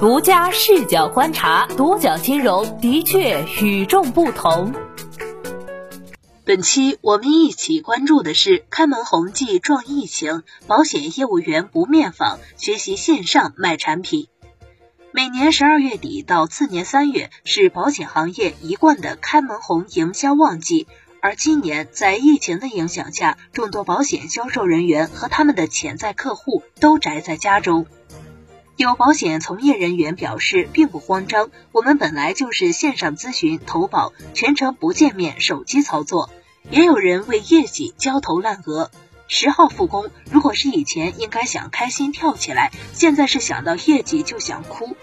独家视角观察，独角金融的确与众不同。本期我们一起关注的是开门红记撞疫情，保险业务员不面访，学习线上卖产品。每年十二月底到次年三月是保险行业一贯的开门红营销旺季，而今年在疫情的影响下，众多保险销售人员和他们的潜在客户都宅在家中。有保险从业人员表示，并不慌张。我们本来就是线上咨询、投保，全程不见面，手机操作。也有人为业绩焦头烂额。十号复工，如果是以前，应该想开心跳起来，现在是想到业绩就想哭。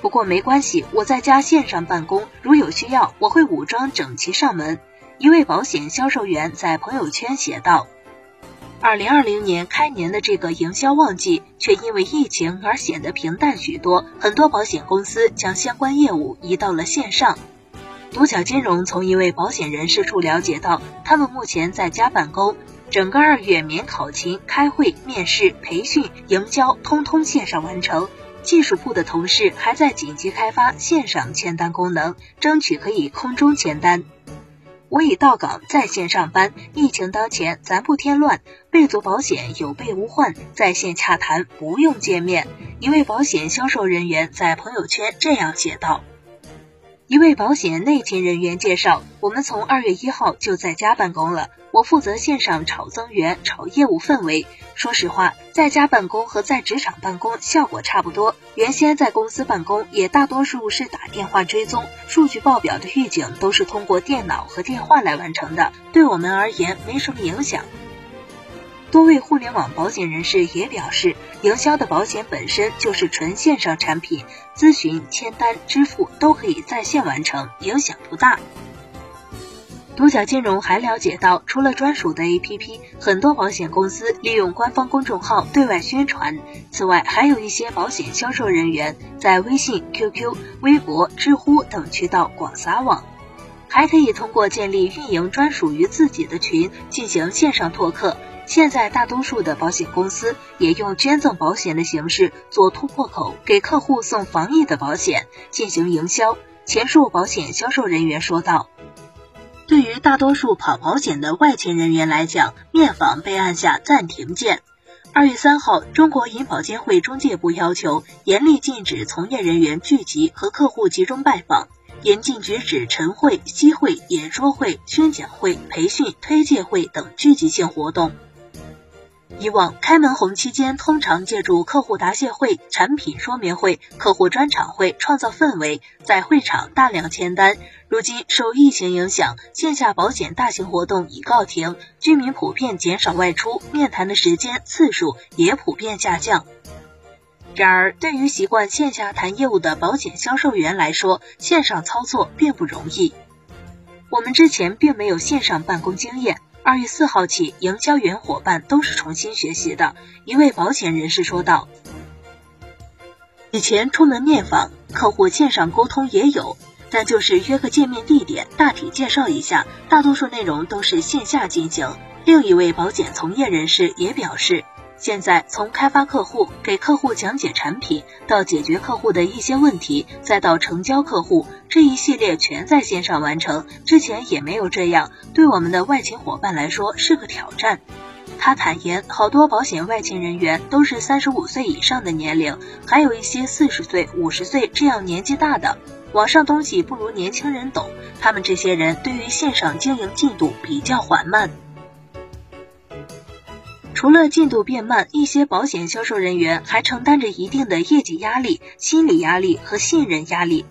不过没关系，我在家线上办公，如有需要，我会武装整齐上门。一位保险销售员在朋友圈写道。二零二零年开年的这个营销旺季，却因为疫情而显得平淡许多。很多保险公司将相关业务移到了线上。独角金融从一位保险人士处了解到，他们目前在家办公，整个二月免考勤、开会、面试、培训、营销，通通线上完成。技术部的同事还在紧急开发线上签单功能，争取可以空中签单。我已到岗，在线上班。疫情当前，咱不添乱，备足保险，有备无患。在线洽谈，不用见面。一位保险销售人员在朋友圈这样写道。一位保险内勤人员介绍，我们从二月一号就在家办公了。我负责线上炒增员、炒业务氛围。说实话，在家办公和在职场办公效果差不多。原先在公司办公，也大多数是打电话追踪数据报表的预警，都是通过电脑和电话来完成的，对我们而言没什么影响。多位互联网保险人士也表示，营销的保险本身就是纯线上产品，咨询、签单、支付都可以在线完成，影响不大。独角金融还了解到，除了专属的 APP，很多保险公司利用官方公众号对外宣传。此外，还有一些保险销售人员在微信、QQ、微博、知乎等渠道广撒网，还可以通过建立运营专属于自己的群进行线上拓客。现在大多数的保险公司也用捐赠保险的形式做突破口，给客户送防疫的保险进行营销。前述保险销售人员说道：“对于大多数跑保险的外勤人员来讲，面访被按下暂停键。二月三号，中国银保监会中介部要求严厉禁止从业人员聚集和客户集中拜访。”严禁举止晨会、夕会、演说会、宣讲会、培训、推介会等聚集性活动。以往开门红期间，通常借助客户答谢会、产品说明会、客户专场会创造氛围，在会场大量签单。如今受疫情影响，线下保险大型活动已告停，居民普遍减少外出，面谈的时间次数也普遍下降。然而，对于习惯线下谈业务的保险销售员来说，线上操作并不容易。我们之前并没有线上办公经验。二月四号起，营销员伙伴都是重新学习的。一位保险人士说道：“以前出门面访，客户线上沟通也有，但就是约个见面地点，大体介绍一下，大多数内容都是线下进行。”另一位保险从业人士也表示。现在从开发客户、给客户讲解产品，到解决客户的一些问题，再到成交客户，这一系列全在线上完成。之前也没有这样，对我们的外勤伙伴来说是个挑战。他坦言，好多保险外勤人员都是三十五岁以上的年龄，还有一些四十岁、五十岁这样年纪大的，网上东西不如年轻人懂，他们这些人对于线上经营进度比较缓慢。除了进度变慢，一些保险销售人员还承担着一定的业绩压力、心理压力和信任压力，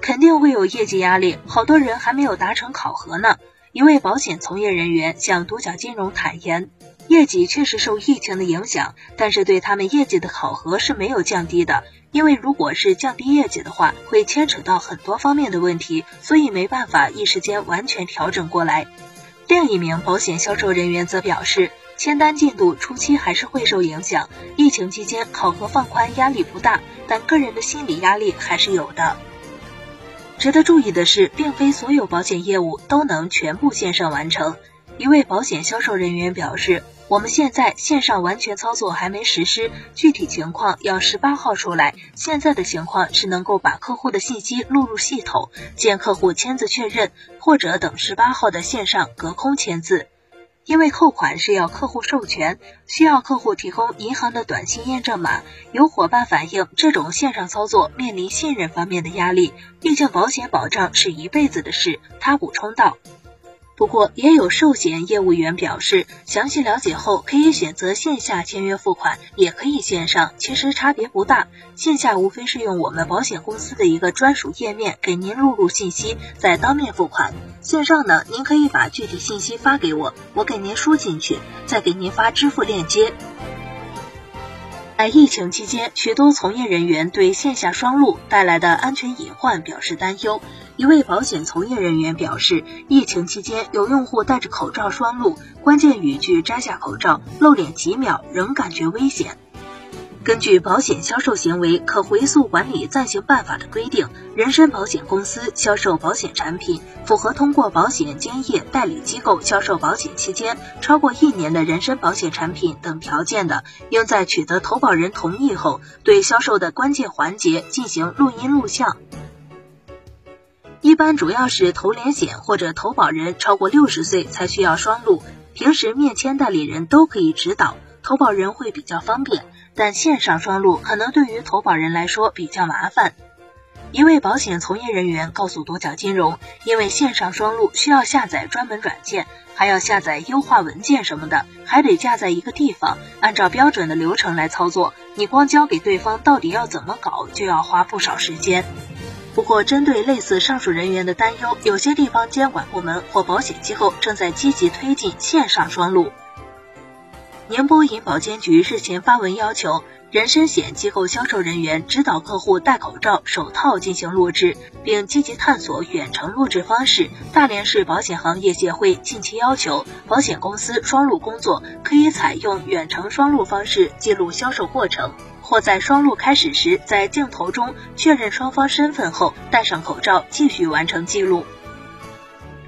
肯定会有业绩压力。好多人还没有达成考核呢。一位保险从业人员向独角金融坦言，业绩确实受疫情的影响，但是对他们业绩的考核是没有降低的。因为如果是降低业绩的话，会牵扯到很多方面的问题，所以没办法一时间完全调整过来。另一名保险销售人员则表示。签单进度初期还是会受影响，疫情期间考核放宽压力不大，但个人的心理压力还是有的。值得注意的是，并非所有保险业务都能全部线上完成。一位保险销售人员表示，我们现在线上完全操作还没实施，具体情况要十八号出来。现在的情况是能够把客户的信息录入系统，见客户签字确认，或者等十八号的线上隔空签字。因为扣款是要客户授权，需要客户提供银行的短信验证码。有伙伴反映，这种线上操作面临信任方面的压力，毕竟保险保障是一辈子的事。他补充道。不过，也有寿险业务员表示，详细了解后可以选择线下签约付款，也可以线上，其实差别不大。线下无非是用我们保险公司的一个专属页面给您录入信息，再当面付款；线上呢，您可以把具体信息发给我，我给您输进去，再给您发支付链接。在疫情期间，许多从业人员对线下双录带来的安全隐患表示担忧。一位保险从业人员表示，疫情期间有用户戴着口罩双录，关键语句摘下口罩露脸几秒，仍感觉危险。根据《保险销售行为可回溯管理暂行办法》的规定，人身保险公司销售保险产品，符合通过保险兼业代理机构销售保险期间超过一年的人身保险产品等条件的，应在取得投保人同意后，对销售的关键环节进行录音录像。一般主要是投连险或者投保人超过六十岁才需要双录，平时面签代理人都可以指导，投保人会比较方便。但线上双录可能对于投保人来说比较麻烦。一位保险从业人员告诉多角金融，因为线上双录需要下载专门软件，还要下载优化文件什么的，还得架在一个地方，按照标准的流程来操作。你光交给对方到底要怎么搞，就要花不少时间。不过，针对类似上述人员的担忧，有些地方监管部门或保险机构正在积极推进线上双录。宁波银保监局日前发文要求，人身险机构销售人员指导客户戴口罩、手套进行录制，并积极探索远程录制方式。大连市保险行业协会近期要求，保险公司双录工作可以采用远程双录方式记录销售过程，或在双录开始时，在镜头中确认双方身份后，戴上口罩继续完成记录。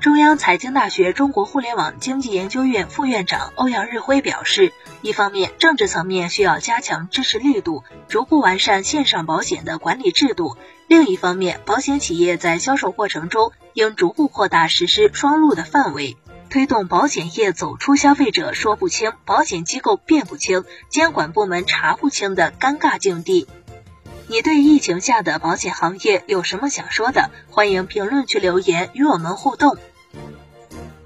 中央财经大学中国互联网经济研究院副院长欧阳日辉表示，一方面，政治层面需要加强支持力度，逐步完善线上保险的管理制度；另一方面，保险企业在销售过程中应逐步扩大实施双录的范围，推动保险业走出消费者说不清、保险机构辩不清、监管部门查不清的尴尬境地。你对疫情下的保险行业有什么想说的？欢迎评论区留言与我们互动。